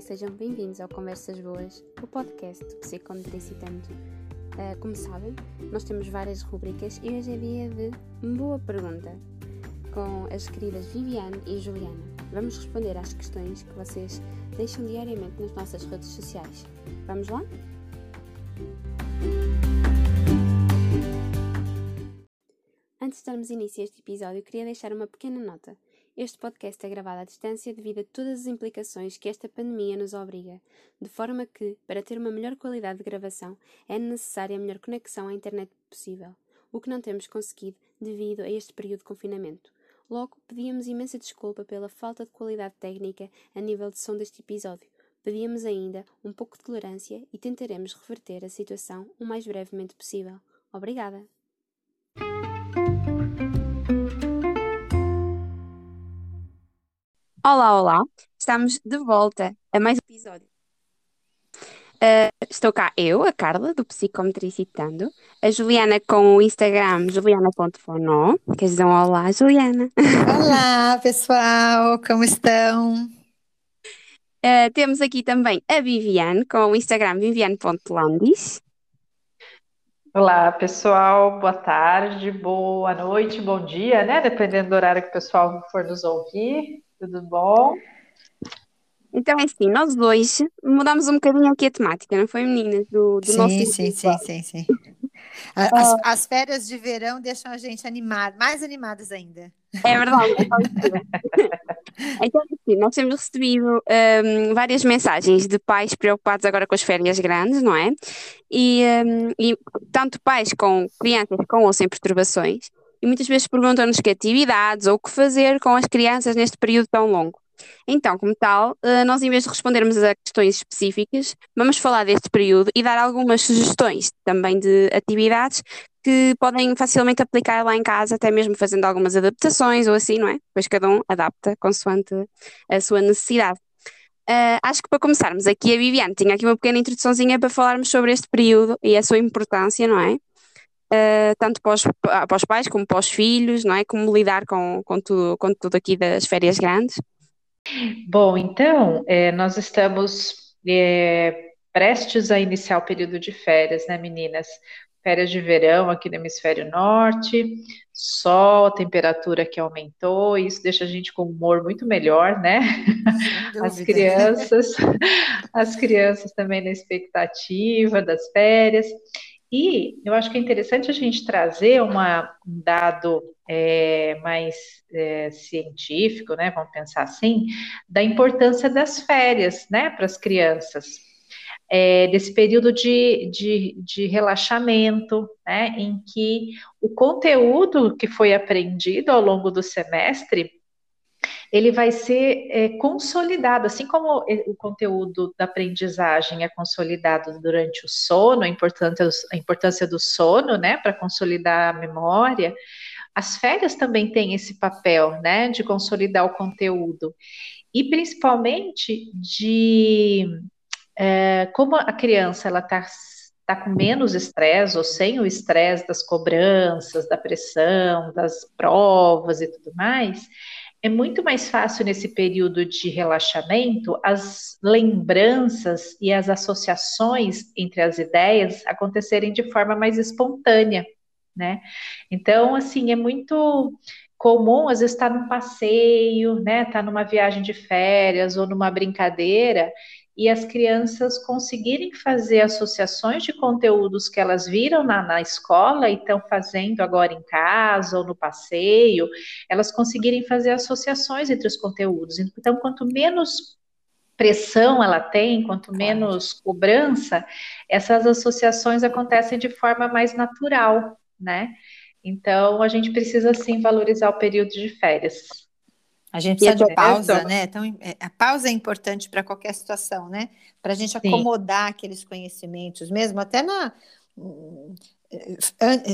e sejam bem-vindos ao Conversas Boas, o podcast do Psicometricitando. Uh, como sabem, nós temos várias rubricas e hoje é dia de Boa Pergunta, com as queridas Viviane e Juliana. Vamos responder às questões que vocês deixam diariamente nas nossas redes sociais. Vamos lá? Antes de darmos início a este episódio, queria deixar uma pequena nota. Este podcast é gravado à distância devido a todas as implicações que esta pandemia nos obriga, de forma que, para ter uma melhor qualidade de gravação, é necessária a melhor conexão à internet possível, o que não temos conseguido devido a este período de confinamento. Logo, pedíamos imensa desculpa pela falta de qualidade técnica a nível de som deste episódio. Pedíamos ainda um pouco de tolerância e tentaremos reverter a situação o mais brevemente possível. Obrigada! Olá, olá! Estamos de volta a mais um episódio. Uh, estou cá eu, a Carla, do Psicometricitando, a Juliana com o Instagram juliana.fonó. Queres dizer um olá, Juliana? Olá, pessoal, como estão? Uh, temos aqui também a Viviane com o Instagram viviane.landis. Olá, pessoal, boa tarde, boa noite, bom dia, né? Dependendo do horário que o pessoal for nos ouvir. Tudo bom? Então é assim, nós dois mudamos um bocadinho aqui a temática, não foi, meninas? Do, do sim, nosso sim, sim, sim, sim. As, as, férias de verão deixam a gente animar, mais animadas ainda. É verdade. É então, assim, nós temos recebido um, várias mensagens de pais preocupados agora com as férias grandes, não é? E, um, e tanto pais com crianças com ou sem perturbações, e muitas vezes perguntam-nos que atividades ou o que fazer com as crianças neste período tão longo. Então, como tal, eh, nós em vez de respondermos a questões específicas, vamos falar deste período e dar algumas sugestões também de atividades que podem facilmente aplicar lá em casa, até mesmo fazendo algumas adaptações ou assim, não é? Pois cada um adapta consoante a sua necessidade. Uh, acho que para começarmos aqui, a Viviane tinha aqui uma pequena introduçãozinha para falarmos sobre este período e a sua importância, não é? Uh, tanto para os, para os, pais como para os filhos, não é? Como lidar com, com, tudo, com tudo aqui das férias grandes? Bom, então, é, nós estamos é, prestes a iniciar o período de férias, né, meninas? Férias de verão aqui no hemisfério norte, sol, a temperatura que aumentou, isso deixa a gente com humor muito melhor, né? As crianças, as crianças também na expectativa das férias. E eu acho que é interessante a gente trazer uma, um dado é, mais é, científico, né? Vamos pensar assim, da importância das férias, né, para as crianças. É, desse período de, de, de, relaxamento, né, em que o conteúdo que foi aprendido ao longo do semestre ele vai ser é, consolidado, assim como o conteúdo da aprendizagem é consolidado durante o sono, a importância, a importância do sono, né, para consolidar a memória, as férias também têm esse papel, né, de consolidar o conteúdo. E principalmente de é, como a criança ela está tá com menos estresse ou sem o estresse das cobranças, da pressão, das provas e tudo mais, é muito mais fácil nesse período de relaxamento as lembranças e as associações entre as ideias acontecerem de forma mais espontânea, né? Então, assim, é muito comum, às vezes, estar tá num passeio, né? Estar tá numa viagem de férias ou numa brincadeira e as crianças conseguirem fazer associações de conteúdos que elas viram na, na escola e estão fazendo agora em casa ou no passeio, elas conseguirem fazer associações entre os conteúdos. Então, quanto menos pressão ela tem, quanto menos cobrança, essas associações acontecem de forma mais natural, né? Então, a gente precisa sim valorizar o período de férias. A gente precisa de pausa, né? Então, é, a pausa é importante para qualquer situação, né? Para a gente acomodar Sim. aqueles conhecimentos, mesmo até na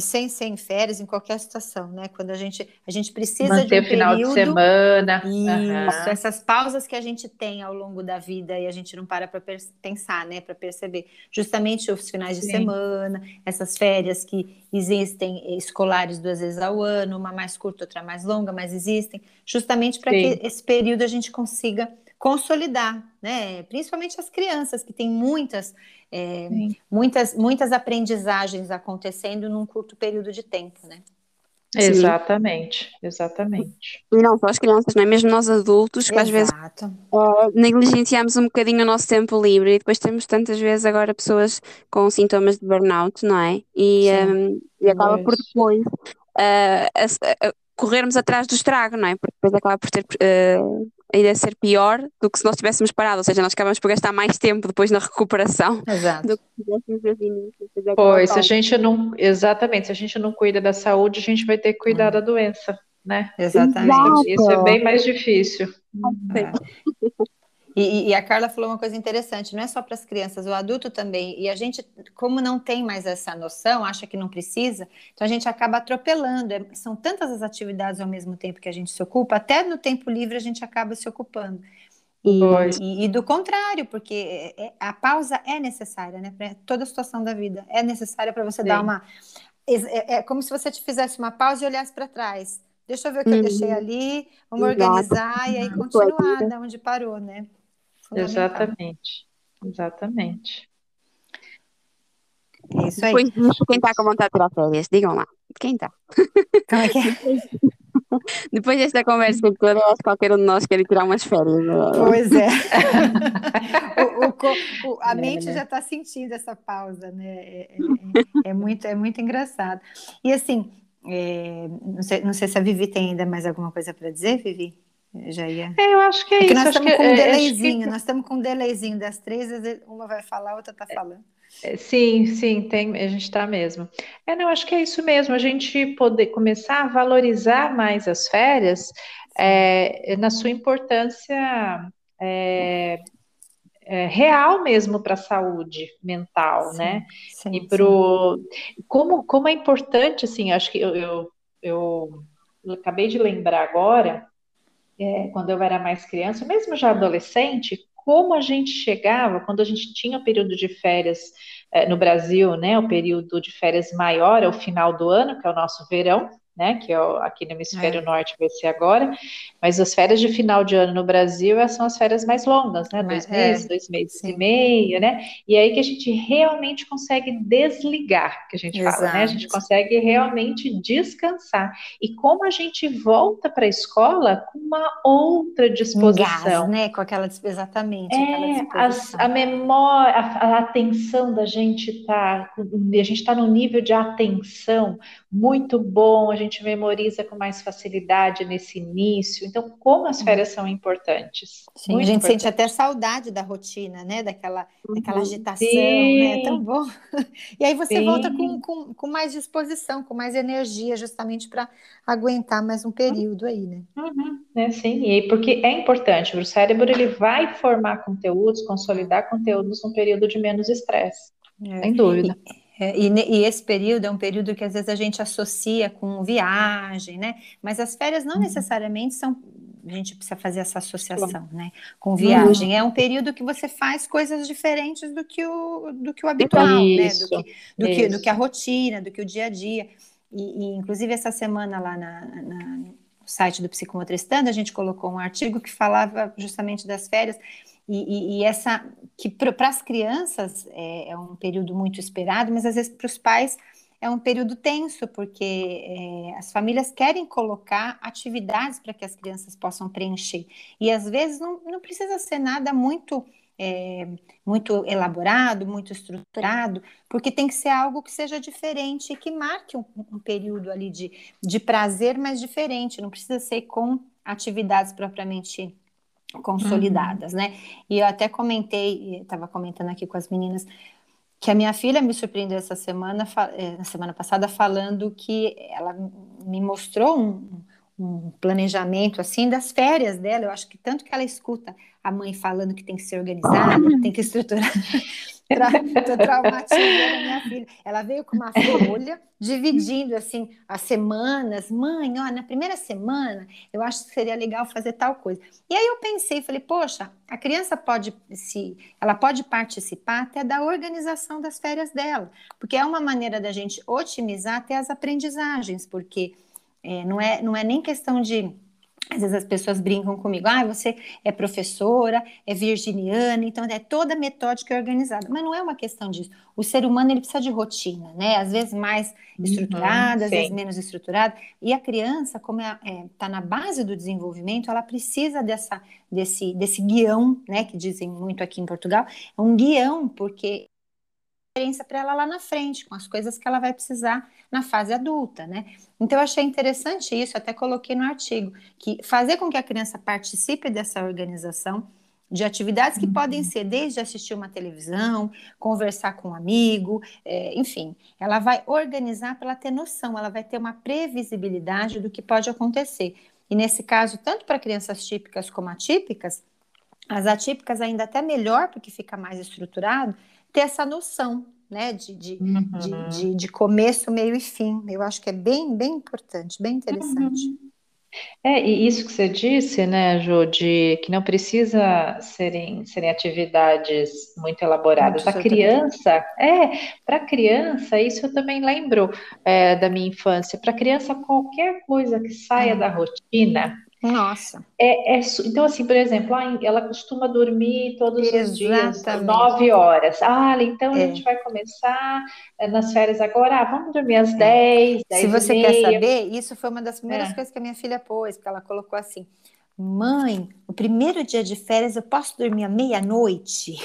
sem, sem férias, em qualquer situação, né? Quando a gente, a gente precisa Manter de um final de semana. Isso, uhum. essas pausas que a gente tem ao longo da vida e a gente não para para pensar, né? Para perceber. Justamente os finais de Sim. semana, essas férias que existem escolares duas vezes ao ano, uma mais curta, outra mais longa, mas existem, justamente para que esse período a gente consiga consolidar, né? Principalmente as crianças que têm muitas, é, muitas, muitas aprendizagens acontecendo num curto período de tempo, né? Exatamente, exatamente. E não só as crianças, não é? Mesmo nós adultos, que às vezes uh, negligenciamos um bocadinho o nosso tempo livre e depois temos tantas vezes agora pessoas com sintomas de burnout, não é? E, um, e acaba por depois uh, corrermos atrás do estrago, não é? Porque depois acaba por ter uh, a ideia de ser pior do que se nós tivéssemos parado, ou seja, nós acabamos por gastar mais tempo depois na recuperação Exato. do que se tivéssemos desde o início. Pois, se a gente não, exatamente, se a gente não cuida da saúde, a gente vai ter que cuidar hum. da doença, né? Exatamente. Isso é bem mais difícil. É. E, e, a Carla falou uma coisa interessante, não é só para as crianças, o adulto também. E a gente, como não tem mais essa noção, acha que não precisa, então a gente acaba atropelando. É, são tantas as atividades ao mesmo tempo que a gente se ocupa, até no tempo livre a gente acaba se ocupando. E, e, e do contrário, porque é, é, a pausa é necessária, né? Para toda situação da vida é necessária para você Sim. dar uma. É, é, como se você te fizesse uma pausa e olhasse para trás. Deixa eu ver o que uhum. eu deixei uhum. ali, vamos Exato. organizar e aí continuar da onde parou, né? Exatamente, exatamente. É isso aí. Depois, quem está com vontade de tirar férias? Digam lá. Quem está? Como é que é? Depois desta conversa toda, acho que qualquer um de nós quer tirar umas férias. Pois é. o, o, a é, mente né? já está sentindo essa pausa, né? É, é, é, muito, é muito engraçado. E assim, é, não, sei, não sei se a Vivi tem ainda mais alguma coisa para dizer, Vivi já ia. É, eu acho que é, é isso. Nós estamos com um é, delayzinho, que... nós estamos com um delayzinho das três, uma vai falar, a outra está falando. É, sim, sim, tem, a gente está mesmo. É, não, acho que é isso mesmo, a gente poder começar a valorizar mais as férias é, na sua importância é, é, real mesmo para a saúde mental, sim, né? Sim, e pro como, como é importante, assim, acho que eu, eu, eu, eu acabei de lembrar agora é, quando eu era mais criança, mesmo já adolescente, como a gente chegava, quando a gente tinha o período de férias é, no Brasil, né, o período de férias maior é o final do ano, que é o nosso verão, né, que é aqui no hemisfério é. norte vai ser agora, mas as férias de final de ano no Brasil são as férias mais longas, né, dois meses, é. dois meses Sim. e meio, né, e é aí que a gente realmente consegue desligar, que a gente Exato. fala, né, a gente consegue realmente descansar, e como a gente volta para a escola com uma outra disposição. Gás, né, com aquela, exatamente, é, aquela as, a memória, a, a, atenção da gente tá, a gente está no nível de atenção muito bom, a gente memoriza com mais facilidade nesse início. Então, como as férias são importantes. Sim, a gente importante. sente até saudade da rotina, né? Daquela, daquela uhum. agitação, Sim. né? É tão bom. E aí você Sim. volta com, com, com, mais disposição, com mais energia, justamente para aguentar mais um período aí, né? Uhum. É, sim, e porque é importante, o cérebro ele vai formar conteúdos, consolidar conteúdos num período de menos estresse. É. Sem dúvida. E, é, e, e, esse período é um período que às vezes a gente associa com viagem, né? Mas as férias não uhum. necessariamente são. A gente precisa fazer essa associação, né? Com viagem. Uhum. É um período que você faz coisas diferentes do que o, do que o habitual, isso, né? Do que, do, que, do que a rotina, do que o dia a dia. E, e inclusive, essa semana lá na, na, no site do Psicomotristando, a gente colocou um artigo que falava justamente das férias. E, e, e, essa que para as crianças é, é, um período muito esperado, mas às vezes para os pais é um período tenso, porque é, as famílias querem colocar atividades para que as crianças possam preencher. E às vezes não, não precisa ser nada muito é, muito elaborado, muito estruturado, porque tem que ser algo que seja diferente e que marque um, um período ali de, de prazer, mas diferente. Não precisa ser com atividades propriamente consolidadas, uhum. né? E eu até comentei, estava comentando aqui com as meninas, que a minha filha me surpreendeu essa semana, eh, na semana passada, falando que ela me mostrou um, um planejamento assim das férias dela. Eu acho que tanto que ela escuta a mãe falando que tem que ser organizada, tem que estruturar. Estou traumatizando minha filha. Ela veio com uma folha dividindo assim as semanas. Mãe, ó, na primeira semana eu acho que seria legal fazer tal coisa. E aí eu pensei, falei, poxa, a criança pode se, ela pode participar até da organização das férias dela, porque é uma maneira da gente otimizar até as aprendizagens, porque é, não é não é nem questão de às vezes as pessoas brincam comigo, ah, você é professora, é virginiana, então é toda metódica e organizada. Mas não é uma questão disso. O ser humano ele precisa de rotina, né? Às vezes mais uhum, estruturada, uhum, às vezes menos estruturada. E a criança, como está é, é, na base do desenvolvimento, ela precisa dessa, desse, desse guião, né? Que dizem muito aqui em Portugal, é um guião, porque experiência para ela lá na frente, com as coisas que ela vai precisar na fase adulta, né? Então eu achei interessante isso, até coloquei no artigo, que fazer com que a criança participe dessa organização de atividades que uhum. podem ser desde assistir uma televisão, conversar com um amigo, é, enfim, ela vai organizar para ela ter noção, ela vai ter uma previsibilidade do que pode acontecer. E nesse caso, tanto para crianças típicas como atípicas, as atípicas ainda até melhor, porque fica mais estruturado, ter essa noção, né, de, de, uhum. de, de, de, começo, meio e fim. Eu acho que é bem, bem importante, bem interessante. Uhum. É, e isso que você disse, né, Jô, de que não precisa serem, serem atividades muito elaboradas. a criança, é, para criança, isso eu também lembro é, da minha infância. Para criança, qualquer coisa que saia uhum. da rotina, nossa. É, é, então, assim, por exemplo, ela costuma dormir todos Exatamente. os dias, nove horas. Ah, então é. a gente vai começar eh, nas férias agora. Ah, vamos dormir às é. dez, dez Se você quer saber, isso foi uma das primeiras é. coisas que a minha filha pôs, porque ela colocou assim: Mãe, o primeiro dia de férias eu posso dormir à meia-noite?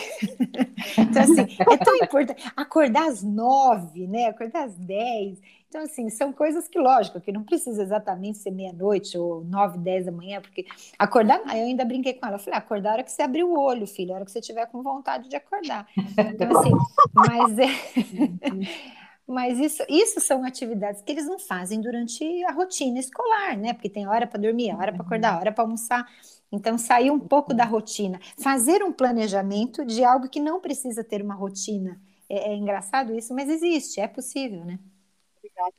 então, assim, é tão importante acordar às nove, né? Acordar às dez. Então, assim, são coisas que, lógico, que não precisa exatamente ser meia-noite ou nove, dez da manhã, porque acordar, eu ainda brinquei com ela, eu falei, acordar a hora que você abrir o olho, filho, a hora que você tiver com vontade de acordar. Então, assim, mas é... Mas isso, isso são atividades que eles não fazem durante a rotina escolar, né? Porque tem hora para dormir, hora para acordar, hora para almoçar. Então, sair um pouco da rotina. Fazer um planejamento de algo que não precisa ter uma rotina. É, é engraçado isso, mas existe, é possível, né?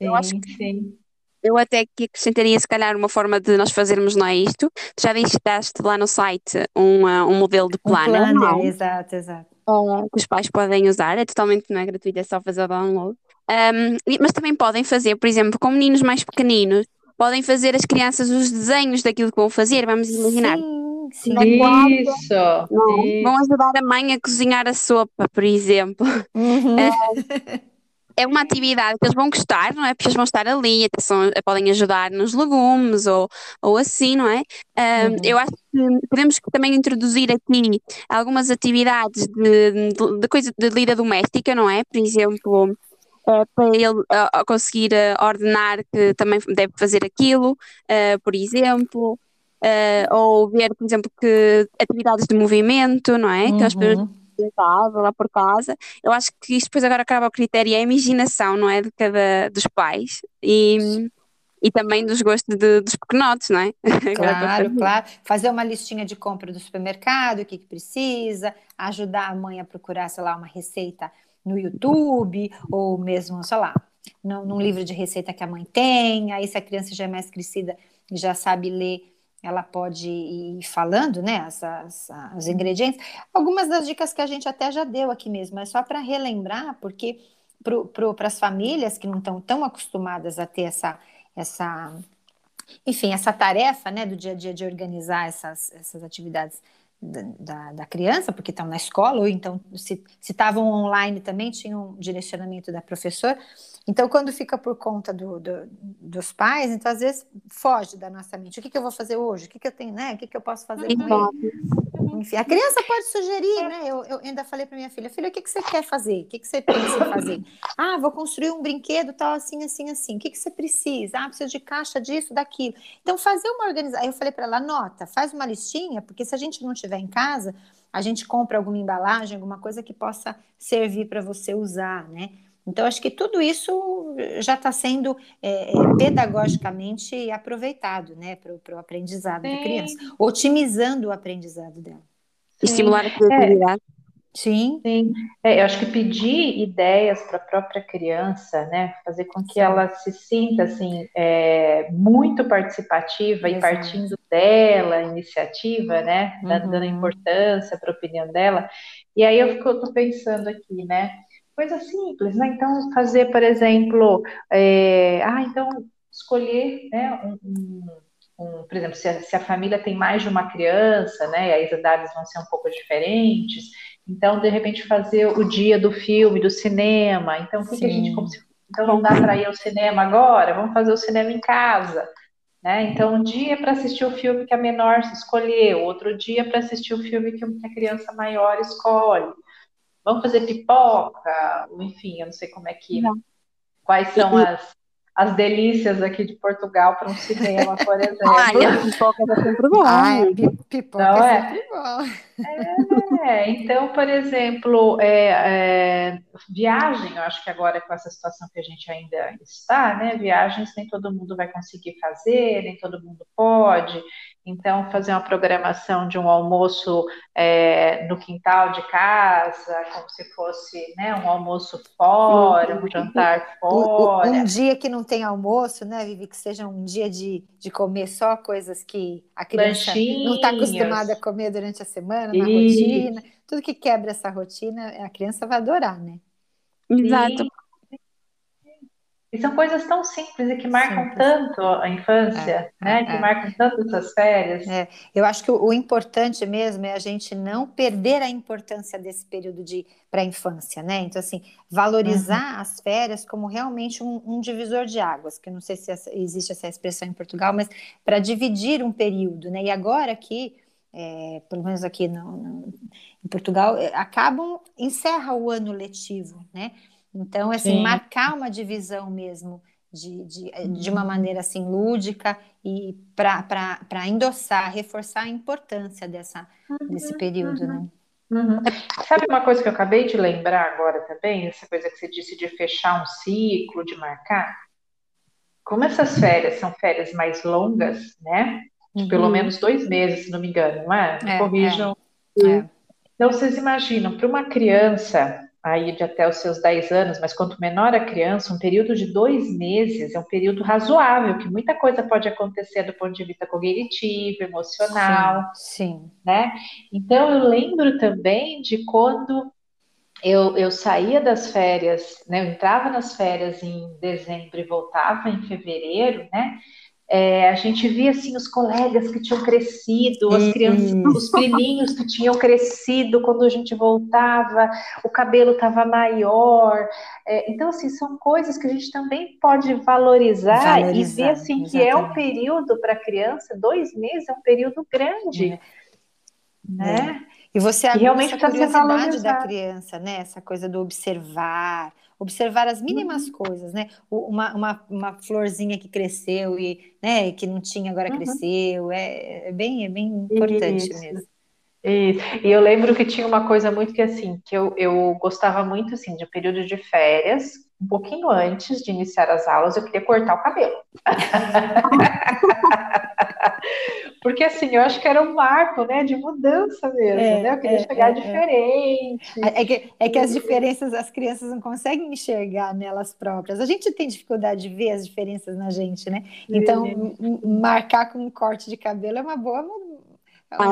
Eu acho que sim. Eu até que acrescentaria, se calhar, uma forma de nós fazermos não é isto. Tu já deixaste lá no site um, um modelo de plano. Um planner, exato, exato. Que os pais podem usar, é totalmente não é gratuito, é só fazer o download. Um, mas também podem fazer, por exemplo, com meninos mais pequeninos, podem fazer as crianças os desenhos daquilo que vão fazer, vamos imaginar. Sim, sim. Isso, não, isso. Vão ajudar a mãe a cozinhar a sopa, por exemplo. Uhum. Uh, é uma atividade que eles vão gostar, não é? Porque eles vão estar ali, até são, podem ajudar nos legumes ou, ou assim, não é? Um, uhum. Eu acho que podemos também introduzir aqui algumas atividades de, de, de coisa de lida doméstica, não é? Por exemplo, Uh, para ele uh, conseguir uh, ordenar que também deve fazer aquilo, por exemplo, ou ver, por exemplo, que atividades de movimento, não é? Uhum. Que as pessoas uhum casa, lá por casa. Eu acho que isto depois agora acaba o critério, é a imaginação, não é? De cada dos pais e, e também dos gostos de, dos pequenotes, não é? Claro, claro. Fazer uma listinha de compra do supermercado, o que, que precisa, ajudar a mãe a procurar, sei lá, uma receita no YouTube, ou mesmo, sei lá, num livro de receita que a mãe tem. Aí, se a criança já é mais crescida, já sabe ler ela pode ir falando, né, as, as, os ingredientes. Algumas das dicas que a gente até já deu aqui mesmo, é só para relembrar, porque para as famílias que não estão tão acostumadas a ter essa, essa, enfim, essa tarefa, né, do dia a dia de organizar essas, essas atividades da, da, criança, porque estão na escola, ou então, se estavam online também, tinham um direcionamento da professora. Então, quando fica por conta do, do, dos pais, então às vezes foge da nossa mente. O que, que eu vou fazer hoje? O que, que eu tenho, né? O que, que eu posso fazer com ele? Enfim, a criança pode sugerir, né? Eu, eu ainda falei para minha filha, filha, o que, que você quer fazer? O que, que você pensa fazer? Ah, vou construir um brinquedo tal, assim, assim, assim. O que, que você precisa? Ah, preciso de caixa disso, daquilo. Então, fazer uma organização. Eu falei para ela, anota, faz uma listinha, porque se a gente não tiver em casa, a gente compra alguma embalagem, alguma coisa que possa servir para você usar, né? Então, acho que tudo isso já está sendo é, é, pedagogicamente aproveitado né, para o aprendizado Sim. da criança, otimizando o aprendizado dela. Sim. Estimular a criatividade. É. Sim. Sim. É, eu acho que pedir ideias para a própria criança, né, fazer com que Sim. ela se sinta assim é, muito participativa Exato. e partindo dela, a iniciativa, né, uhum. dando importância para a opinião dela. E aí eu estou pensando aqui, né, coisa simples, né? Então, fazer, por exemplo, é, ah, então escolher né, um, um, um, por exemplo, se a, se a, família tem mais de uma criança, né, e aí as idades vão ser um pouco diferentes, então, de repente, fazer o dia do filme, do cinema, então, o que, que a gente, como se, então não dá para ir ao cinema agora, vamos fazer o cinema em casa, né, então um dia para assistir o filme que a menor escolheu, outro dia para assistir o filme que a criança maior escolhe, vamos fazer pipoca, enfim, eu não sei como é que, não. quais são as as delícias aqui de Portugal para um cinema, por exemplo. Olha, pipoca é sempre bom. Ai, pipoca Não é, é sempre bom. É, então, por exemplo, é, é, viagem, eu acho que agora com essa situação que a gente ainda está, né? Viagens nem todo mundo vai conseguir fazer, nem todo mundo pode. Então, fazer uma programação de um almoço é, no quintal de casa, como se fosse né, um almoço fora, um jantar fora. Um, um, dia que não tem almoço, né, Vivi? Que seja um dia de, de comer só coisas que a criança Lanchinhos. não está acostumada a comer durante a semana, na Isso. rotina. Tudo que quebra essa rotina, a criança vai adorar, né? Exato. E são coisas tão simples e que marcam simples. tanto a infância, é, né? É, que é. marcam tanto essas férias. É. Eu acho que o, o, importante mesmo é a gente não perder a importância desse período de para a infância, né? Então, assim, valorizar uhum. as férias como realmente um, um, divisor de águas, que não sei se essa, existe essa expressão em Portugal, mas para dividir um período, né? E agora aqui, é, pelo menos aqui no, no, em Portugal, é, acabam, encerra o ano letivo, né? Então, assim, Sim. marcar uma divisão mesmo de, de, de uma uhum. maneira assim lúdica e para endossar, reforçar a importância dessa, desse período, né? Uhum. Sabe uma coisa que eu acabei de lembrar agora também? Essa coisa que você disse de fechar um ciclo, de marcar. Como essas férias são férias mais longas, né? De pelo uhum. menos dois meses, se não me engano, não é? é Corrijam. É. É. Então, vocês imaginam, para uma criança aí de até os seus 10 anos, mas quanto menor a criança, um período de dois meses é um período razoável, que muita coisa pode acontecer do ponto de vista cognitivo, emocional, sim, sim. né? Então eu lembro também de quando eu, eu saía das férias, né? Eu entrava nas férias em dezembro e voltava em fevereiro, né? É, a gente via assim os colegas que tinham crescido, as crianças, os priminhos que tinham crescido quando a gente voltava, o cabelo estava maior. É, então, assim, são coisas que a gente também pode valorizar, valorizar e ver assim exatamente. que é um período para criança, dois meses é um período grande. É. Né? E você abre realmente essa curiosidade da criança, né? Essa coisa do observar, observar as mínimas uhum. coisas, né? Uma, uma, uma florzinha que cresceu e né, que não tinha, agora uhum. cresceu. É, é, bem, é bem importante Isso. mesmo. Isso. E eu lembro que tinha uma coisa muito que assim, que eu, eu gostava muito assim, de um período de férias, um pouquinho antes de iniciar as aulas, eu queria cortar o cabelo. Porque assim, eu acho que era um marco, né, de mudança mesmo, é, né? Eu queria é, chegar é, é. diferente. É que, é que as diferenças as crianças não conseguem enxergar nelas próprias. A gente tem dificuldade de ver as diferenças na gente, né? Então, marcar com um corte de cabelo é uma boa ah,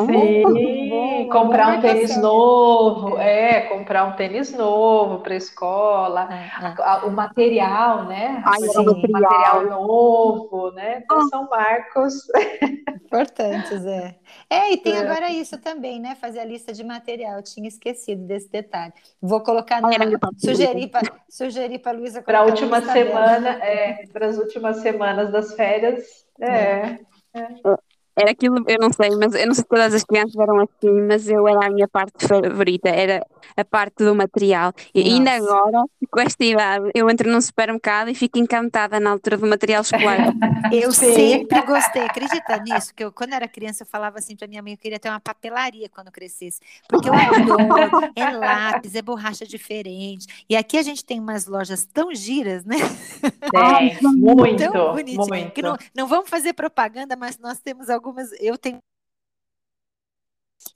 Sim, comprar um tênis novo, é, comprar um tênis novo para a escola, é, é. o material, né? Ai, sim, o material novo, né? Então, são marcos importantes, é. É, e tem é. agora isso também, né? Fazer a lista de material. Eu tinha esquecido desse detalhe. Vou colocar na. sugerir para sugerir para Luísa. Para a última semana, é, para as últimas semanas das férias. É. é. Era aquilo, eu não sei, mas eu não sei se todas as crianças eram assim, mas eu era a minha parte favorita, era a parte do material. E ainda agora, com esta idade, eu entro num supermercado e fico encantada na altura do material escolar. eu Sim. sempre gostei, acredita nisso? Que eu, quando era criança, eu falava assim para minha mãe, eu queria ter uma papelaria quando crescesse, porque eu adoro, é lápis, é borracha diferente. E aqui a gente tem umas lojas tão giras, né? Tem, muito, tão muito. Que não, não vamos fazer propaganda, mas nós temos algumas, eu tenho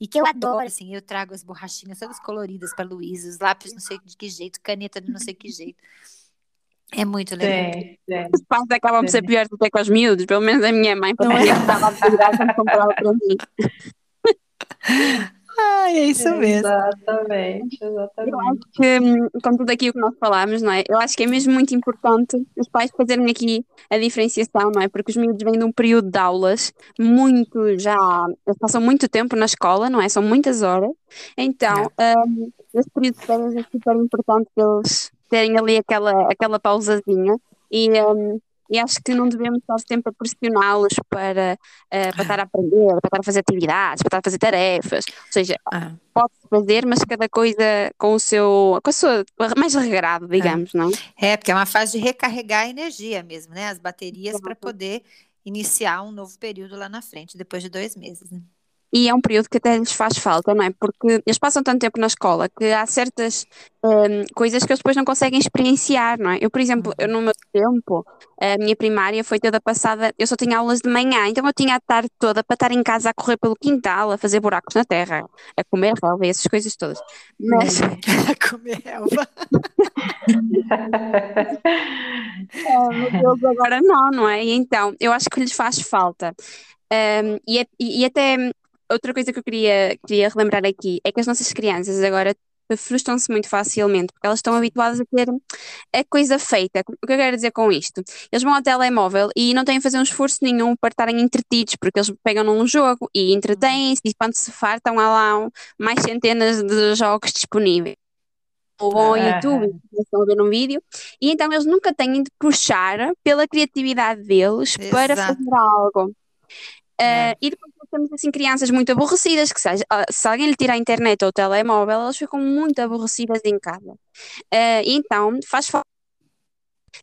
e que eu adoro, assim, eu trago as borrachinhas todas coloridas para Luísa, os lápis não sei de que jeito, caneta de não sei que jeito. É muito legal. Sim, sim. Os pais acabam por ser piores até com os miúdos, pelo menos a minha mãe, porque é? estava a quando comprava para mim. Ah, é isso mesmo. Exatamente, exatamente. Eu acho que, com tudo aquilo que nós falámos, não é? Eu acho que é mesmo muito importante os pais fazerem aqui a diferenciação, não é? Porque os miúdos vêm de um período de aulas muito já, eles passam muito tempo na escola, não é? São muitas horas. Então, um, esse período de férias é super importante eles terem ali aquela, aquela pausazinha e, um, e acho que não devemos estar sempre a pressioná-los para, uh, para estar a aprender, para estar a fazer atividades, para estar a fazer tarefas. Ou seja, Ah. pode-se fazer, mas cada coisa com o seu, com a sua, mais regrado, digamos, não é? É, porque é uma fase de recarregar a energia mesmo, né? As baterias para poder iniciar um novo período lá na frente, depois de dois meses, né? E é um período que até lhes faz falta, não é? Porque eles passam tanto tempo na escola que há certas hum, coisas que eles depois não conseguem experienciar, não é? Eu, por exemplo, eu no meu tempo, a minha primária foi toda passada, eu só tinha aulas de manhã, então eu tinha a tarde toda para estar em casa a correr pelo quintal, a fazer buracos na terra, a comer relva, essas coisas todas. Mas Comer relva. É, mas eles agora não, não é? E então, eu acho que lhes faz falta. Um, e, e- e até hum, outra coisa que eu queria, queria relembrar aqui é que as nossas crianças agora frustram-se muito facilmente porque elas estão habituadas a ter a coisa feita. O que eu quero dizer com isto? Eles vão ao telemóvel e não têm a fazer um esforço nenhum para estarem entretidos, porque eles pegam num jogo e entretêm-se, e quando se fartam, há lá mais centenas de jogos disponíveis ou vão ao YouTube Aham. e começam a ver um vídeo, e então eles nunca têm de puxar pela criatividade deles para Exato. fazer algo. Ah, e depois temos assim crianças muito aborrecidas, que seja, ah, se alguém lhe tira a internet ou o telemóvel, elas ficam muito aborrecidas em casa. E então faz falta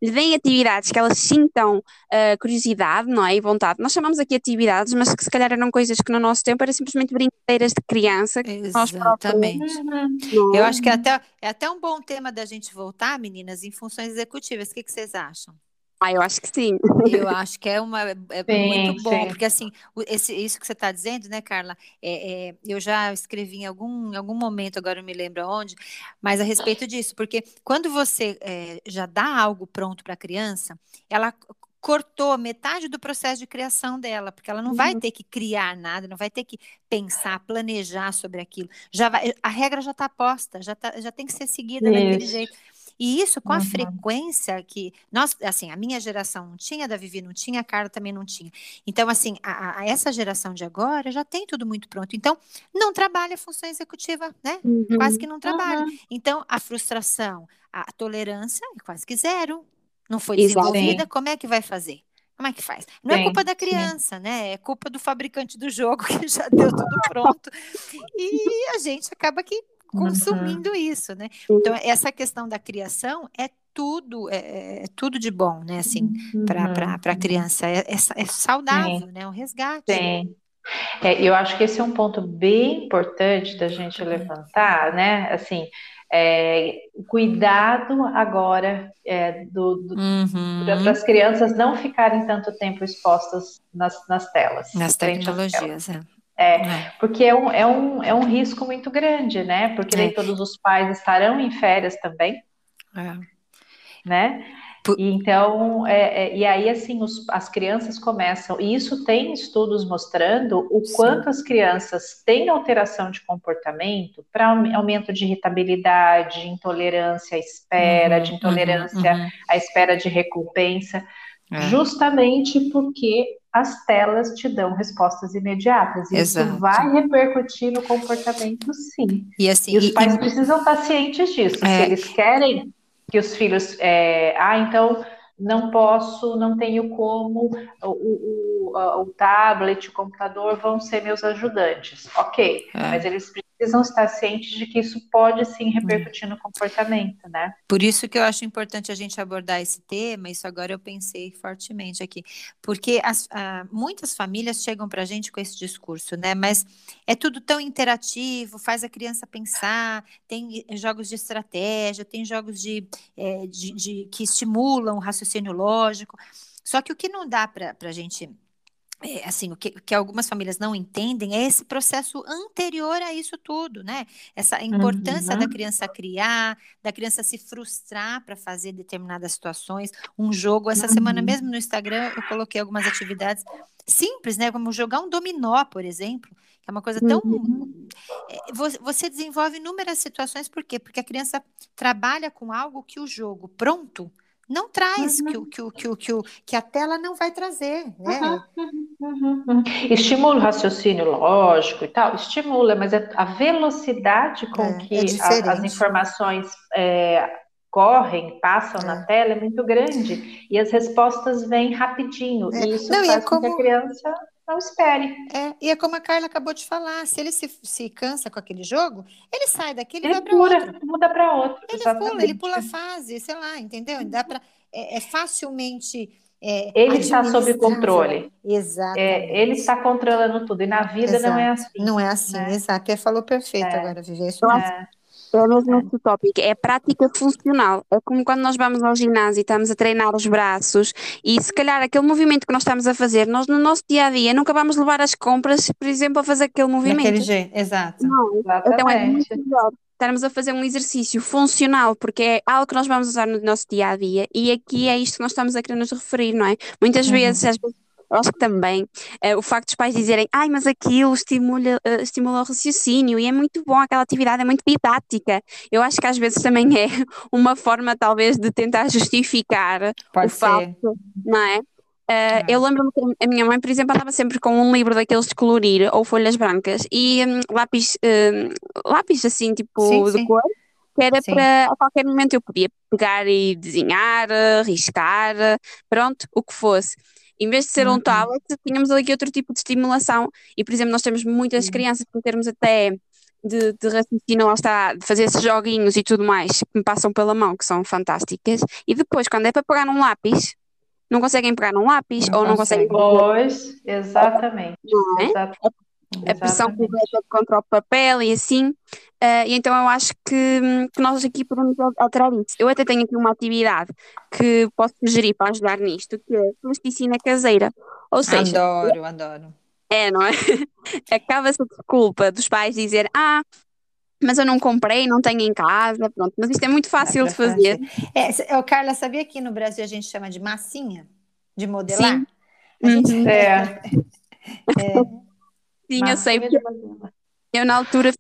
lhe deem atividades que elas sintam ah, curiosidade, não é? E vontade. Nós chamamos aqui atividades, mas que se calhar eram coisas que no nosso tempo eram simplesmente brincadeiras de criança Exatamente. não Eu é? acho que é até, é até um bom tema da gente voltar, meninas, em funções executivas. O que, que vocês acham? Ah, eu acho que sim. Eu acho que é uma é Sim, muito bom, sim. porque assim, esse, isso que você está dizendo, né, Carla? É, é, eu já escrevi em algum, em algum momento, agora eu me lembro aonde, mas a respeito disso, porque quando você é, já dá algo pronto para a criança, ela cortou metade do processo de criação dela, porque ela não vai Uhum. ter que criar nada, não vai ter que pensar, planejar sobre aquilo. Já vai, a regra já está posta, já, tá, já tem que ser seguida daquele Isso. jeito. E isso com a Uhum. frequência que nós, assim, a minha geração não tinha, a da Vivi não tinha, a Carla também não tinha. Então, assim, a, a- essa geração de agora já tem tudo muito pronto. Então, não trabalha função executiva, né? Quase Uhum. que não trabalha. Uhum. Então, a frustração, a tolerância é quase que zero. Não foi desenvolvida, Sim. como é que vai fazer? Como é que faz? Não é Sim, culpa da sim. criança, né? É culpa do fabricante do jogo que já deu tudo pronto. E a gente acaba que Uhum. consumindo isso, né? Então, essa questão da criação é tudo, é, é tudo de bom, né? Assim, para Uhum. a criança. É, é, é saudável, né? Um resgate. Sim. É, eu acho que esse é um ponto bem importante da gente levantar, né? Assim, é, cuidado agora é, do, do, Uhum. para as crianças não ficarem tanto tempo expostas nas, nas telas. Nas frente às telas. tecnologias, é. É, É. porque é um, é, um, é um risco muito grande, né? Porque É. todos os pais estarão em férias também, É. né? Então, é, é, e aí assim, os- as crianças começam, e isso tem estudos mostrando o Sim. quanto as crianças têm alteração de comportamento para aumento de irritabilidade, intolerância à espera, Uhum, de intolerância uhum, uhum. à espera de recompensa, É. justamente porque as telas te dão respostas imediatas. E Exato. isso vai repercutir no comportamento, sim. E assim, E os pais e- precisam estar cientes disso. É. Se eles querem que os filhos. é, ah, então não posso, não tenho como, o, o, o, o tablet, o computador vão ser meus ajudantes. Ok, É. mas eles precisam estar cientes de que isso pode sim repercutir no comportamento, né? Por isso que eu acho importante a gente abordar esse tema, isso agora eu pensei fortemente aqui, porque as- ah, muitas famílias chegam para a gente com esse discurso, né? Mas é tudo tão interativo, faz a criança pensar, tem eh, jogos de estratégia, tem jogos de, eh, de- de- que estimulam o raciocínio lógico. Só que o que não dá para a gente é, assim, o que, que, algumas famílias não entendem é esse processo anterior a isso tudo, né? Essa importância uhum. da criança criar, da criança se frustrar para fazer determinadas situações. Um jogo, essa uhum. semana mesmo no Instagram, eu coloquei algumas atividades simples, né? Como jogar um dominó, por exemplo, que é uma coisa tão. Uhum. É, você desenvolve inúmeras situações, por quê? Porque a criança trabalha com algo que o jogo pronto não traz, uhum. que, que, que, que, que a tela não vai trazer. Né? Uhum. Uhum. Estimula o raciocínio lógico e tal, estimula, mas é a velocidade com é, que é a, as informações é, correm, passam na é. tela é muito grande e as respostas vêm rapidinho. É. E isso não, faz como... com que a criança não espere. É, e é como a Carla acabou de falar, se ele se, se cansa com aquele jogo, ele sai daquele e vai para outro. Muda para outro. Ele exatamente. pula, ele pula fase, sei lá, entendeu? Dá para é, é, facilmente é, ele está sob controle. Exato. É, ele está controlando tudo. E na vida exato. não é assim. Não é assim, né? exato. Ele falou perfeito é. agora, Vivi. Isso é. É mesmo esse tópico, é prática funcional. É como quando nós vamos ao ginásio e estamos a treinar os braços e se calhar aquele movimento que nós estamos a fazer, nós no nosso dia a dia nunca vamos levar as compras, por exemplo, a fazer aquele movimento. Daquele jeito, exato. Não, então é muito melhor estarmos a fazer um exercício funcional, porque é algo que nós vamos usar no nosso dia a dia, e aqui é isto que nós estamos a querer nos referir, não é? Muitas uhum. vezes, às vezes eu acho que também uh, o facto dos pais dizerem, ai, mas aquilo estimula, uh, estimula o raciocínio e é muito bom, aquela atividade é muito didática. Eu acho que às vezes também é uma forma, talvez, de tentar justificar Pode o ser. facto, não é? Uh, eu lembro-me que a minha mãe, por exemplo, andava sempre com um livro daqueles de colorir ou folhas brancas e um, lápis, um, lápis assim, tipo sim, de sim. cor, que era sim. para a qualquer momento eu podia pegar e desenhar, riscar, pronto, o que fosse. Em vez de ser um tablet, tínhamos ali outro tipo de estimulação. E, por exemplo, nós temos muitas crianças que termos até de, de raciocínio, lá está, de fazer esses joguinhos e tudo mais, que me passam pela mão, que são fantásticas. E depois, quando é para pegar num lápis, não conseguem pegar num lápis não ou não conseguem. Pois, exatamente. Não é? Exatamente. A pressão completa contra o papel e assim. Uh, e então eu acho que, que, nós aqui podemos alterar isso. Eu até tenho aqui uma atividade que posso sugerir para ajudar nisto, que é plasticina caseira. Ou seja, adoro, adoro. É, não é? Acaba-se a desculpa dos pais dizer, ah, mas eu não comprei, não tenho em casa, pronto. Mas isto é muito fácil de fazer. É, Carla, sabia que no Brasil a gente chama de massinha? De modelar? Sim. A gente... Uhum. É. é. Sim, eu sei. Porque eu na altura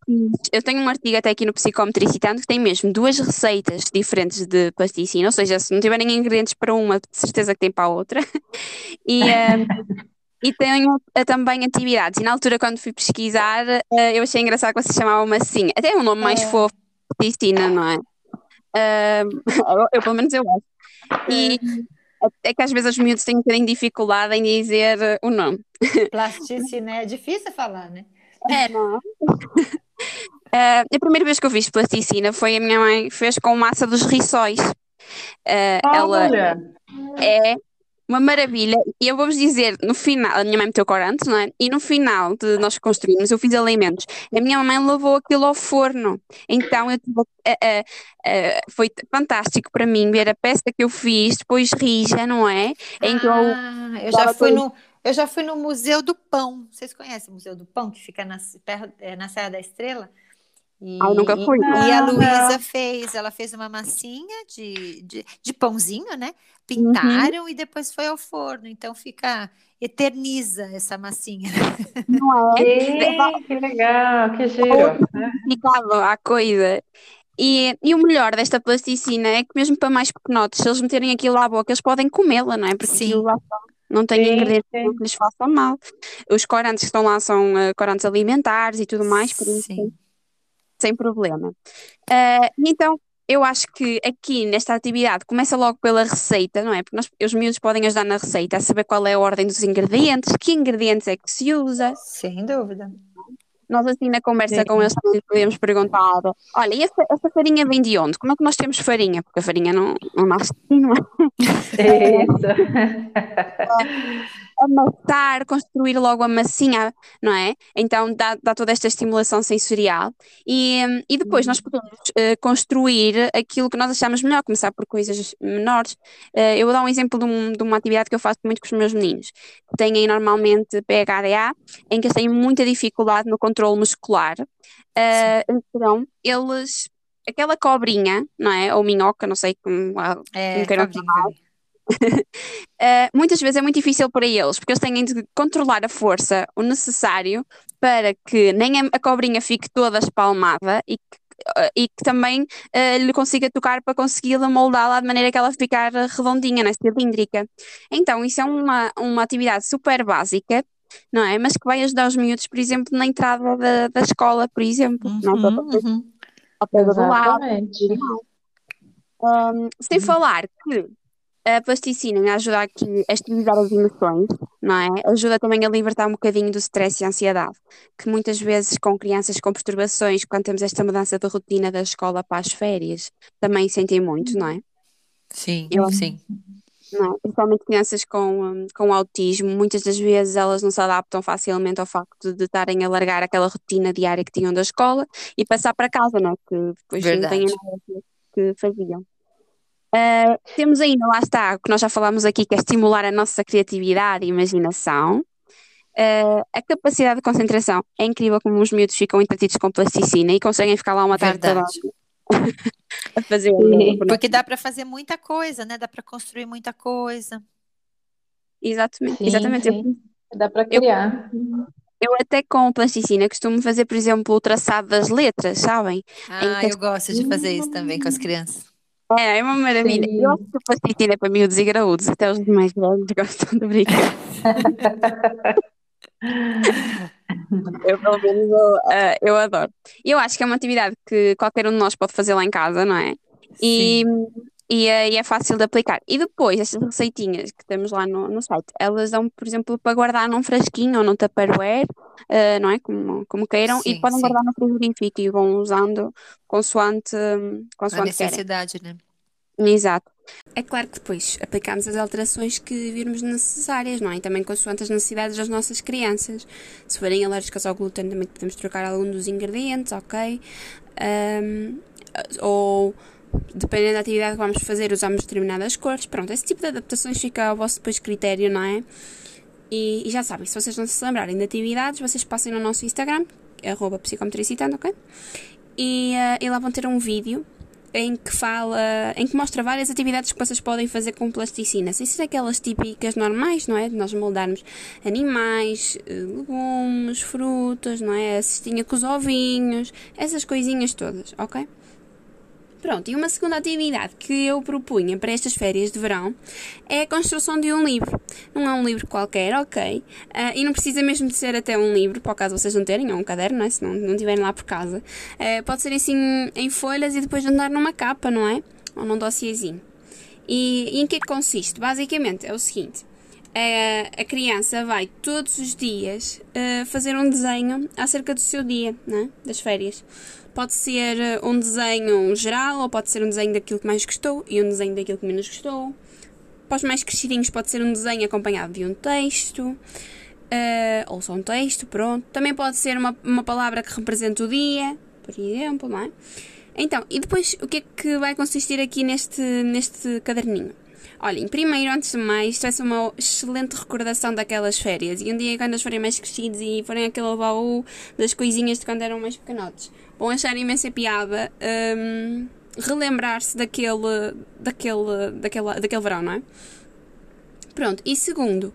eu tenho um artigo até aqui no Psicometricitando que tem mesmo duas receitas diferentes de plasticina, ou seja, se não tiverem ingredientes para uma, de certeza que tem para a outra. E, um, e tenho uh, também atividades. E na altura, quando fui pesquisar, uh, eu achei engraçado que chamava massinha. Até é um nome mais é. fofo, plasticina, não é? Uh, eu, eu, pelo menos eu acho. E é que às vezes os miúdos têm bocadinho dificuldade em dizer o nome. Plasticina é difícil falar, né? É, não. Uh, a primeira vez que eu fiz plasticina foi a minha mãe fez com massa dos riçóis. Uh, ela é uma maravilha. E eu vou-vos dizer, no final, a minha mãe meteu corante, não é? E no final de nós construirmos, eu fiz alimentos. A minha mãe levou aquilo ao forno. Então eu tive, uh, uh, foi fantástico para mim ver a peça que eu fiz, depois rija, não é? Então, ah, eu já fui no. Eu já fui no Museu do Pão. Vocês conhecem o Museu do Pão, que fica na, é, na Serra da Estrela? E, ah, nunca fui. E, e a Luísa fez, ela fez uma massinha de, de, de pãozinho, né? Pintaram uhum. e depois foi ao forno. Então fica, eterniza essa massinha. Não é? que legal, que giro. Ficava a coisa. E, e o melhor desta plasticina é que mesmo para mais pequenotes, se eles meterem aquilo à boca, eles podem comê-la, não é? Porque Sim. lá não tem sim, ingredientes sim. que lhes façam mal. Os corantes que estão lá são uh, corantes alimentares e tudo mais, por isso sim. sem problema. Uh, então, eu acho que aqui nesta atividade começa logo pela receita, não é? Porque nós, os miúdos podem ajudar na receita a saber qual é a ordem dos ingredientes, que ingredientes é que se usa. Sem dúvida. Nós assim na conversa Sim. com eles podemos perguntar, olha, e essa, essa, farinha vem de onde? Como é que nós temos farinha? Porque a farinha não, não nasce assim, não é? Isso. amassar, construir logo a massinha, não é? Então dá, dá toda esta estimulação sensorial e, e depois nós podemos uh, construir aquilo que nós achamos melhor, começar por coisas menores. Uh, eu vou dar um exemplo de, um, de, uma atividade que eu faço muito com os meus meninos, que têm normalmente PHDA, em que eles têm muita dificuldade no controle muscular. Uh, então, eles aquela cobrinha, não é? Ou minhoca, não sei como, é, como queiram chamar. Uh, muitas vezes é muito difícil para eles, porque eles têm de controlar a força, o necessário para que nem a, cobrinha fique toda espalmada e que, uh, e que também uh, lhe consiga tocar para conseguir moldá-la de maneira que ela ficar redondinha, né, cilíndrica. Então, isso é uma, uma atividade super básica não é? Mas que vai ajudar os miúdos, por exemplo, na entrada da, da escola, por exemplo. Uhum, não, uhum ao pé do lado. Um, sem uhum. falar que a plasticina ajuda aqui a estabilizar as emoções, não é? Ajuda também a libertar um bocadinho do stress e ansiedade, que muitas vezes com crianças com perturbações, quando temos esta mudança de rotina da escola para as férias, também sentem muito, não é? Sim, Eu, sim. Não, é? principalmente crianças com, um, com autismo, muitas das vezes elas não se adaptam facilmente ao facto de estarem a largar aquela rotina diária que tinham da escola e passar para casa, não é? Que depois Verdade. não têm nada que faziam. Uh, temos ainda, lá está, o que nós já falámos aqui, que é estimular a nossa criatividade e imaginação. Uh, a capacidade de concentração é incrível como os miúdos ficam entretidos com plasticina e conseguem ficar lá uma tarde toda a fazer. Porque dá para fazer muita coisa, né? Dá para construir muita coisa. Exatamente, sim, exatamente. Sim. Dá para criar. Eu, eu até com plasticina costumo fazer, por exemplo, o traçado das letras, sabem? Ah, eu gosto de fazer isso também com as crianças. É, é uma maravilha. Sim. Eu acho que a plasticina é para miúdos e graúdos, até os mais velhos gostam de brincar. Eu, pelo menos, eu, uh, eu adoro. Eu acho que é uma atividade que qualquer um de nós pode fazer lá em casa, não é? E, e, é, e é fácil de aplicar. E depois, estas receitinhas que temos lá no, no site, elas dão, por exemplo, para guardar num frasquinho ou num tupperware, uh, não é? Como, como queiram, sim, e podem sim. guardar no frigorífico e vão usando consoante, consoante A necessidade, querem. né? Exato. É claro que depois aplicamos as alterações que virmos necessárias, não é? E também consoante as necessidades das nossas crianças. Se forem alérgicas ao glúten, também podemos trocar algum dos ingredientes, ok? Um, ou dependendo da atividade que vamos fazer, usamos determinadas cores. Pronto, esse tipo de adaptações fica ao vosso depois critério, não é? E, e já sabem, se vocês não se lembrarem de atividades, vocês passem no nosso Instagram, arroba psicometricitando, ok? E, uh, e lá vão ter um vídeo em que fala, em que mostra várias atividades que vocês podem fazer com plasticina, sem ser aquelas típicas normais, não é? De nós moldarmos animais, eh, legumes, frutas, não é? A cestinha com os ovinhos, essas coisinhas todas, ok? Pronto, e uma segunda atividade que eu propunha para estas férias de verão é a construção de um livro. Não é um livro qualquer, ok? Uh, e não precisa mesmo de ser até um livro, o caso vocês não terem, ou um caderno, não é? se não, não tiverem lá por casa. Uh, pode ser assim em folhas e depois andar numa capa, não é? Ou num dossiezinho. E, e em que consiste? Basicamente é o seguinte: a, a criança vai todos os dias uh, fazer um desenho acerca do seu dia, né? das férias. Pode ser eh, um desenho geral ou pode ser um desenho daquilo que mais gostou e um desenho daquilo que menos gostou. Para os mais crescidinhos pode ser um desenho acompanhado de um texto. Uh, ou só um texto, pronto. Também pode ser uma, uma palavra que representa o dia, por exemplo, não é? Então, e depois o que é que vai consistir aqui neste, neste caderninho? Olhem, primeiro, antes de mais, vai ser uma excelente recordação daquelas férias. E um dia, quando eles forem mais crescidos e forem aquele baú das coisinhas de quando eram mais pequenotes, vão achar imensa piada um, relembrar-se daquele, daquele, daquele, daquele verão, não é? Pronto, e segundo,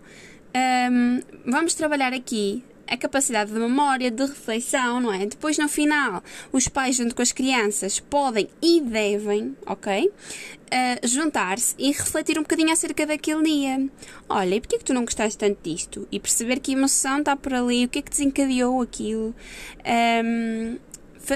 um, vamos trabalhar aqui a capacidade de memória, de reflexão, não é? Depois, no final, os pais, junto com as crianças, podem e devem, ok? Uh, Juntar-se e refletir um bocadinho acerca daquele dia. Olha, e porquê que tu não gostaste tanto disto? E perceber que emoção está por ali, o que é que desencadeou aquilo. Um,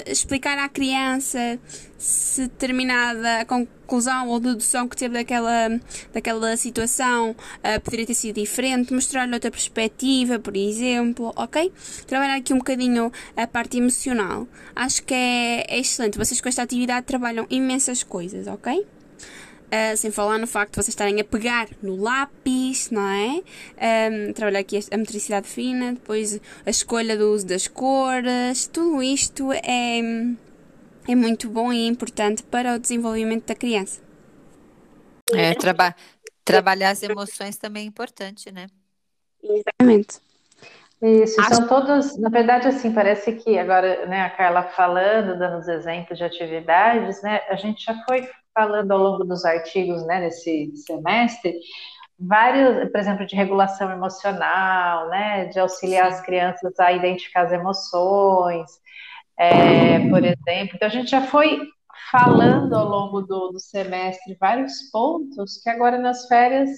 explicar à criança se determinada conclusão ou dedução que teve daquela, daquela situação uh, poderia ter sido diferente, mostrar-lhe outra perspectiva, por exemplo, ok? Trabalhar aqui um bocadinho a parte emocional. Acho que é, é excelente. Vocês com esta atividade trabalham imensas coisas, ok? Uh, sem falar no facto de vocês estarem a pegar no lápis, não é? Um, trabalhar aqui a motricidade fina, depois a escolha do uso das cores, tudo isto é, é muito bom e importante para o desenvolvimento da criança. É, traba trabalhar as emoções também é importante, né? Exatamente. Isso, Acho... são todos, na verdade, assim, parece que agora, né, a Carla falando, dando os exemplos de atividades, né, a gente já foi falando ao longo dos artigos, né, nesse semestre, vários, por exemplo, de regulação emocional, né, de auxiliar Sim. as crianças a identificar as emoções, é, por exemplo. Então, a gente já foi falando ao longo do, do semestre vários pontos que agora nas férias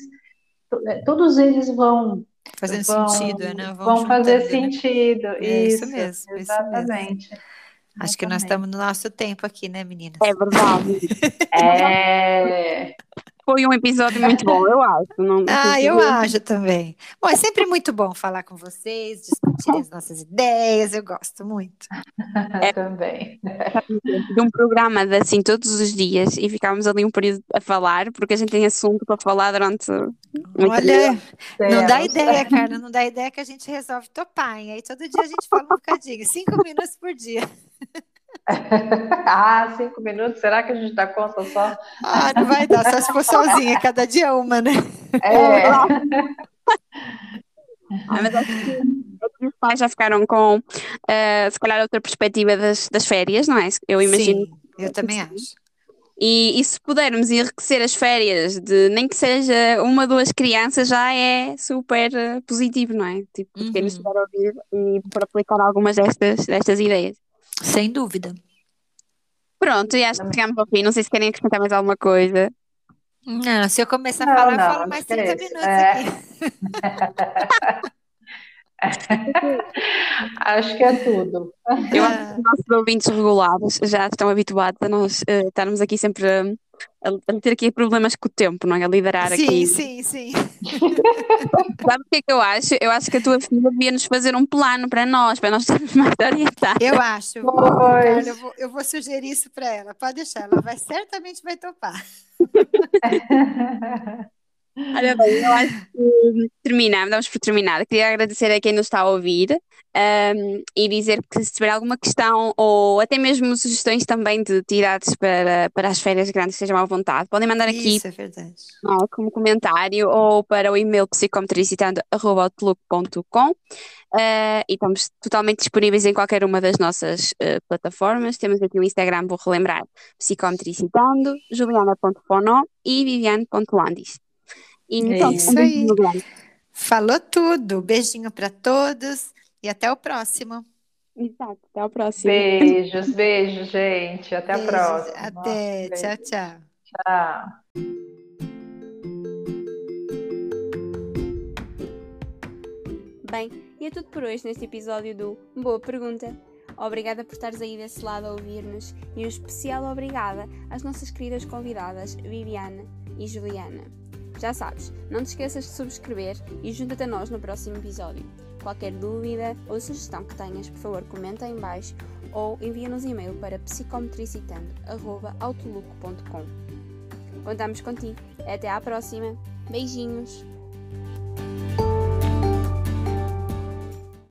todos eles vão Fazendo vão, sentido, né? Vão, vão fazer né? sentido. É isso, isso mesmo. Exatamente. Isso mesmo. Acho que nós estamos no nosso tempo aqui, né, meninas? É verdade. é. Foi um episódio muito bom, eu acho. Não, ah, eu acho também. Bom, é sempre muito bom falar com vocês, discutir as nossas ideias, eu gosto muito. É, também. De um programa assim todos os dias e ficámos ali um período a falar, porque a gente tem assunto para falar durante. Olha, não dá ideia, cara, não dá ideia que a gente resolve topar, hein? Aí todo dia a gente fala um bocadinho, cinco minutos por dia. ah, cinco minutos? Será que a gente dá conta só? Ah, não vai dar, só se for sozinha, cada dia uma, né? É. ah, mas acho que os pais já ficaram com, uh, se calhar, outra perspectiva das, das férias, não é? Eu imagino. Sim, eu também acho. E, e, se pudermos enriquecer as férias de nem que seja uma, duas crianças, já é super positivo, não é? Tipo, uhum. quem nos estiver a ouvir e por aplicar algumas destas, destas ideias. Sem dúvida. Pronto, e acho que chegamos ao fim. Não sei se querem acrescentar mais alguma coisa. Não, se eu começar a não, falar, não, eu falo mais 30 é minutos é... aqui. Acho que é tudo. Eu acho que os nossos ouvintes regulares já estão habituados a nós uh, estarmos aqui sempre a, a, ter aqui problemas com o tempo, não é? A liderar sim, aqui. Sim, sim, sim. Sabe o que é que eu acho? Eu acho que a tua filha devia nos fazer um plano para nós, para nós estarmos mais orientados. Eu acho. Pois. Eu, vou, eu vou sugerir isso para ela. Pode deixar, ela vai certamente vai topar. Olha bem, eu acho que terminamos, damos por terminado. Queria agradecer a quem nos está a ouvir um, e dizer que se tiver alguma questão ou até mesmo sugestões também de atividades para, para as férias grandes, sejam à vontade, podem mandar aqui Isso, é verdade. Ó, como comentário ou para o e-mail psicometricitando.com uh, e estamos totalmente disponíveis em qualquer uma das nossas uh, plataformas. Temos aqui o Instagram, vou relembrar, psicometricitando, juliana.fono e viviane.landis. Então, é isso aí. Falou tudo. Beijinho para todos e até o próximo. Exato, até o próximo. Beijos, beijos, gente. Até beijos, a próxima. Até, Beijo. tchau, tchau. Tchau. Bem, e é tudo por hoje neste episódio do Boa Pergunta. Obrigada por estares aí desse lado a ouvir-nos e um especial obrigada às nossas queridas convidadas Viviana e Juliana. Já sabes, não te esqueças de subscrever e junta-te a nós no próximo episódio. Qualquer dúvida ou sugestão que tenhas, por favor, comenta em baixo ou envia-nos e-mail para psicometricitando.outlook.com Contamos contigo. Até à próxima. Beijinhos!